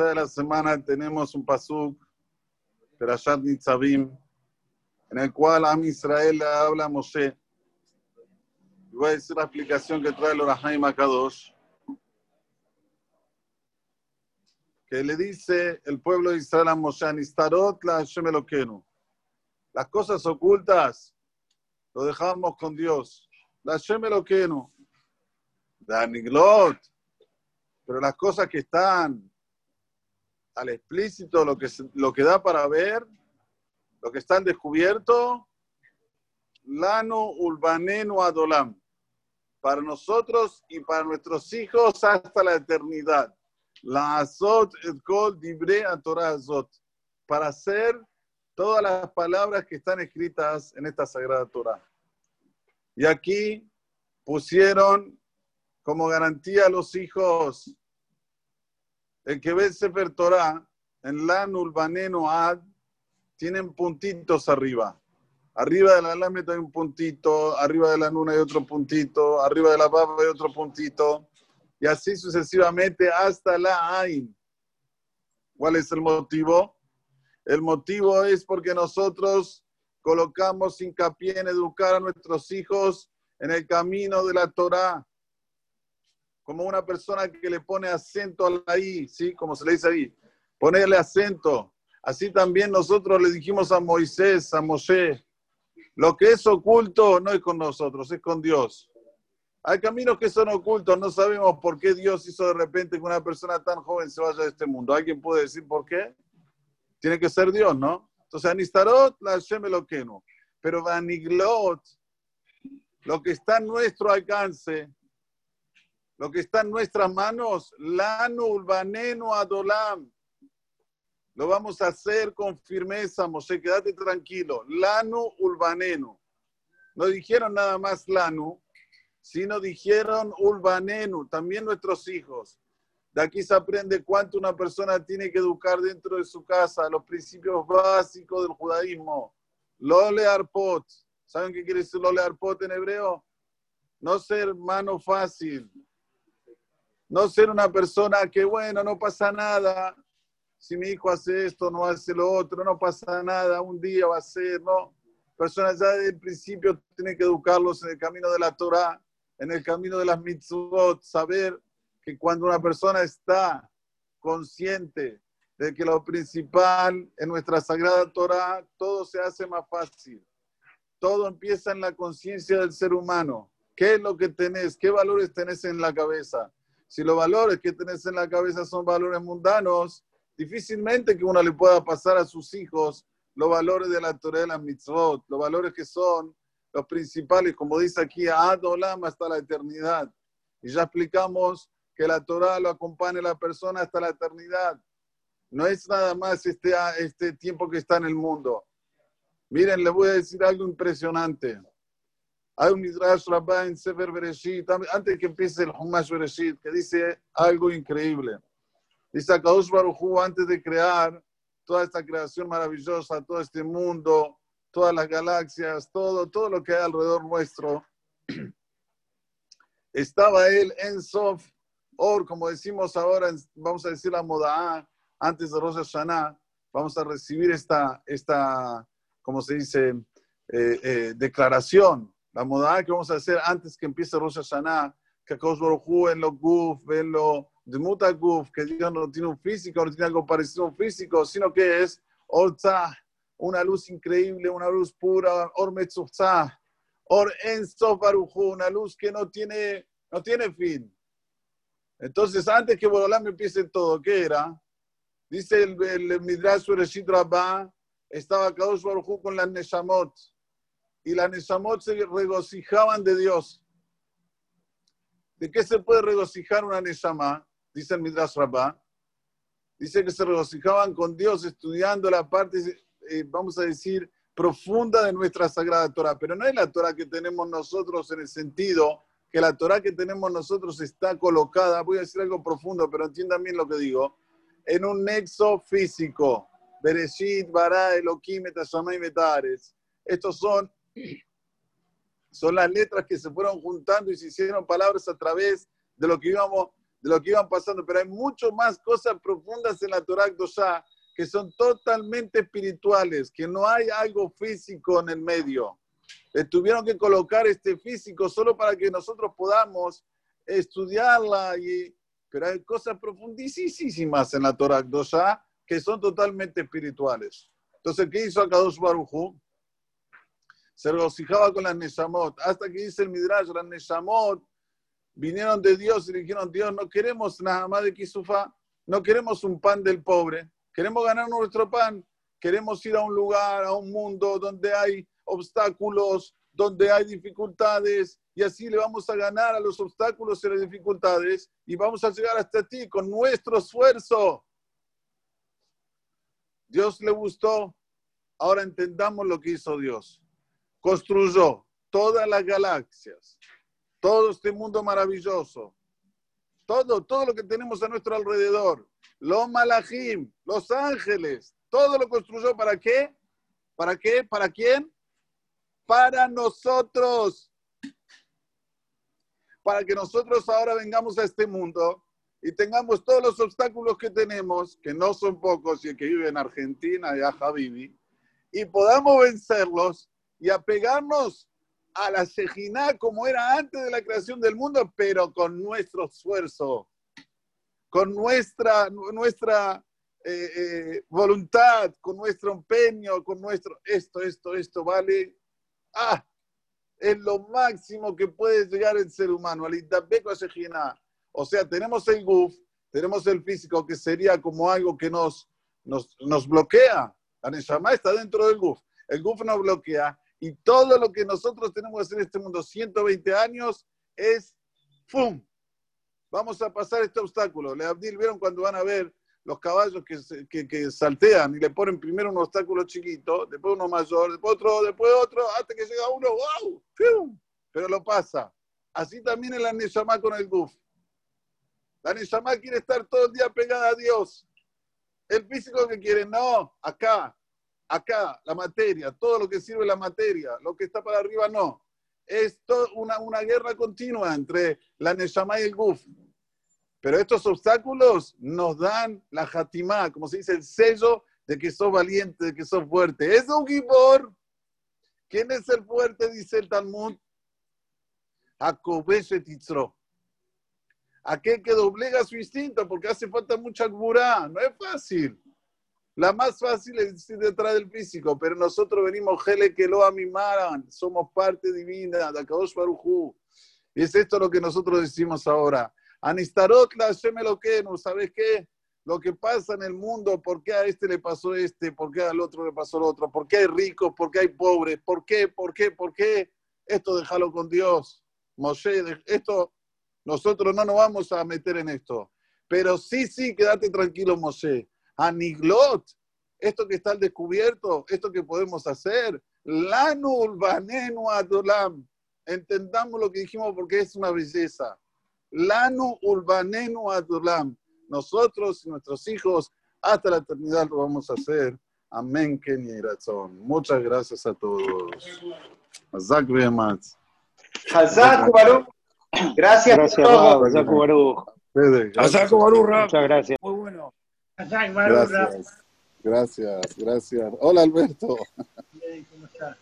de la semana tenemos un pasuk, Perashat Nitzavim, en el cual Am Israel le habla a Moshe. Y voy a decir la explicación que trae el Orahaim Akadosh, que le dice el pueblo de Israel a Moshe, Nistarot la Hashem. Las cosas ocultas lo dejamos con Dios. La Hashem Eloquenu. La Niglot. Pero las cosas que están al explícito, lo que, lo que da para ver, lo que está en descubierto, Lano Ulbanenu Adolam. Para nosotros y para nuestros hijos hasta la eternidad. La Azot et Kol Dibre Torah Azot. Para hacer todas las palabras que están escritas en esta sagrada Torah. Y aquí pusieron como garantía a los hijos el que ve el Sefer Torah en la Nulbaneno Ad tienen puntitos arriba. Arriba de la lámina hay un puntito, arriba de la luna hay otro puntito, arriba de la baba hay otro puntito, y así sucesivamente hasta la Ain. ¿Cuál es el motivo? El motivo es porque nosotros colocamos hincapié en educar a nuestros hijos en el camino de la Torah como una persona que le pone acento a la I, ¿sí? Como se le dice ahí, ponerle acento. Así también nosotros le dijimos a Moisés, a Moshe, lo que es oculto no es con nosotros, es con Dios. Hay caminos que son ocultos, no sabemos por qué Dios hizo de repente que una persona tan joven se vaya de este mundo. ¿Alguien puede decir por qué? Tiene que ser Dios, ¿no? Entonces, Anistarot, la Hashem. Pero Vaniglot, lo que está en nuestro alcance, lo que está en nuestras manos, Lanu Ulbanenu Adolam. Lo vamos a hacer con firmeza, Moshe, quédate tranquilo. Lanu Ulbanenu. No dijeron nada más Lanu, sino dijeron Ulbanenu, también nuestros hijos. De aquí se aprende cuánto una persona tiene que educar dentro de su casa, los principios básicos del judaísmo. Lole Arpot. ¿Saben qué quiere decir Lole Arpot en hebreo? No ser mano fácil, no ser una persona que, bueno, no pasa nada. Si mi hijo hace esto, no hace lo otro, no pasa nada. Un día va a ser, ¿no? Personas ya desde el principio tienen que educarlos en el camino de la Torah, en el camino de las mitzvot, saber que cuando una persona está consciente de que lo principal en nuestra sagrada Torah, todo se hace más fácil. Todo empieza en la conciencia del ser humano. ¿Qué es lo que tenés? ¿Qué valores tenés en la cabeza? Si los valores que tenés en la cabeza son valores mundanos, difícilmente que uno le pueda pasar a sus hijos los valores de la Torah de la mitzvot, los valores que son los principales, como dice aquí, Adolam hasta la eternidad. Y ya explicamos que la Torah lo acompaña a la persona hasta la eternidad. No es nada más este, este tiempo que está en el mundo. Miren, les voy a decir algo impresionante. Hay un Midrash Rabbah en Sefer Bereshit, antes que empiece el Humash Bereshit, que dice algo increíble. Dice Akadosh Baruj antes de crear toda esta creación maravillosa, todo este mundo, todas las galaxias, todo, todo lo que hay alrededor nuestro, estaba él en Sof, Or, como decimos ahora, vamos a decir la moda antes de Rosh Hashanah, vamos a recibir esta, esta como se dice, eh, eh, declaración la moda que vamos a hacer antes que empiece Rosh Hashanah, que Akadosh Baruj en lo guf, en lo muta guf, que Dios no tiene un físico, no tiene algo parecido a un físico, sino que es Orza, una luz increíble, una luz pura, Or Metzuzah, Or Ensof una luz que no tiene, no tiene fin. Entonces, antes que Borolam empiece todo, ¿qué era? Dice el, el, Midrash Reshit Rabbah, estaba Kadosh Baruj con las Neshamot y la Neshamot se regocijaban de Dios. ¿De qué se puede regocijar una Neshama? Dice el Midrash Rabbah. Dice que se regocijaban con Dios estudiando la parte, eh, vamos a decir, profunda de nuestra Sagrada Torah. Pero no es la Torah que tenemos nosotros en el sentido que la Torah que tenemos nosotros está colocada, voy a decir algo profundo, pero entiendan bien lo que digo, en un nexo físico. Bereshit, Bara, Elohim, Metares. Estos son son las letras que se fueron juntando y se hicieron palabras a través de lo que íbamos de lo que iban pasando, pero hay mucho más cosas profundas en la Torah Dosha que son totalmente espirituales, que no hay algo físico en el medio. Tuvieron que colocar este físico solo para que nosotros podamos estudiarla, y, pero hay cosas profundísimas en la Torah Dosha que son totalmente espirituales. Entonces, ¿qué hizo Akadosh Baruchu? Se regocijaba con las Neshamot, hasta que dice el Midrash, las Neshamot vinieron de Dios y dijeron, Dios, no queremos nada más de Kisufa, no queremos un pan del pobre, queremos ganar nuestro pan, queremos ir a un lugar, a un mundo donde hay obstáculos, donde hay dificultades, y así le vamos a ganar a los obstáculos y las dificultades, y vamos a llegar hasta ti con nuestro esfuerzo. Dios le gustó, ahora entendamos lo que hizo Dios. Construyó todas las galaxias, todo este mundo maravilloso, todo, todo lo que tenemos a nuestro alrededor, los malachim, los ángeles, todo lo construyó para qué? ¿Para qué? ¿Para quién? Para nosotros. Para que nosotros ahora vengamos a este mundo y tengamos todos los obstáculos que tenemos, que no son pocos y el que vive en Argentina, ya Javivi, y podamos vencerlos y apegarnos a la Shejinah como era antes de la creación del mundo, pero con nuestro esfuerzo, con nuestra, nuestra eh, eh, voluntad, con nuestro empeño, con nuestro esto, esto, esto, vale. Ah, es lo máximo que puede llegar el ser humano, al a O sea, tenemos el guf, tenemos el físico, que sería como algo que nos, nos, nos bloquea. La Neshama está dentro del guf. El guf nos bloquea y todo lo que nosotros tenemos que hacer en este mundo 120 años es ¡fum! Vamos a pasar este obstáculo. Le Abdil, ¿vieron cuando van a ver los caballos que, que, saltean y le ponen primero un obstáculo chiquito, después uno mayor, después otro, después otro, hasta que llega uno, ¡wow! ¡fum! Pero lo pasa. Así también es la Neshama con el Guf. La Neshama quiere estar todo el día pegada a Dios. El físico que quiere, no, acá, acá, la materia, todo lo que sirve la materia, lo que está para arriba no. Es una, guerra continua entre la Neshama y el Guf. Pero estos obstáculos nos dan la Hatimá, como se dice, el sello de que sos valiente, de que sos fuerte. Es un Gibor. ¿Quién es el fuerte? Dice el Talmud. Titzro. Aquel que doblega su instinto porque hace falta mucha gburá. No es fácil. La más fácil es ir detrás del físico, pero nosotros venimos, Gele que lo amimaran, somos parte divina de Akadosh Barujú. Y es esto lo que nosotros decimos ahora. Anistarot la no ¿sabes qué? Lo que pasa en el mundo, ¿por qué a este le pasó este? ¿Por qué al otro le pasó el otro? ¿Por qué hay ricos? ¿Por qué hay pobres? ¿Por qué? ¿Por qué? ¿Por qué? Esto déjalo con Dios. Moshe, esto, nosotros no nos vamos a meter en esto. Pero sí, sí, quédate tranquilo, Moshe Aniglot, esto que está al descubierto, esto que podemos hacer. Lanul Banenu Adolam. Entendamos lo que dijimos porque es una belleza. Lanu Urbanenu Adolam. Nosotros y nuestros hijos hasta la eternidad lo vamos a hacer. Amén, Kenia y Muchas gracias a todos. Hazak Hazak Baruch. Gracias, gracias a todos. Hazak Baruch. Hazak Baruch. Muchas gracias. Muy bueno. Gracias. Gracias, gracias. Hola Alberto. ¿Cómo estás?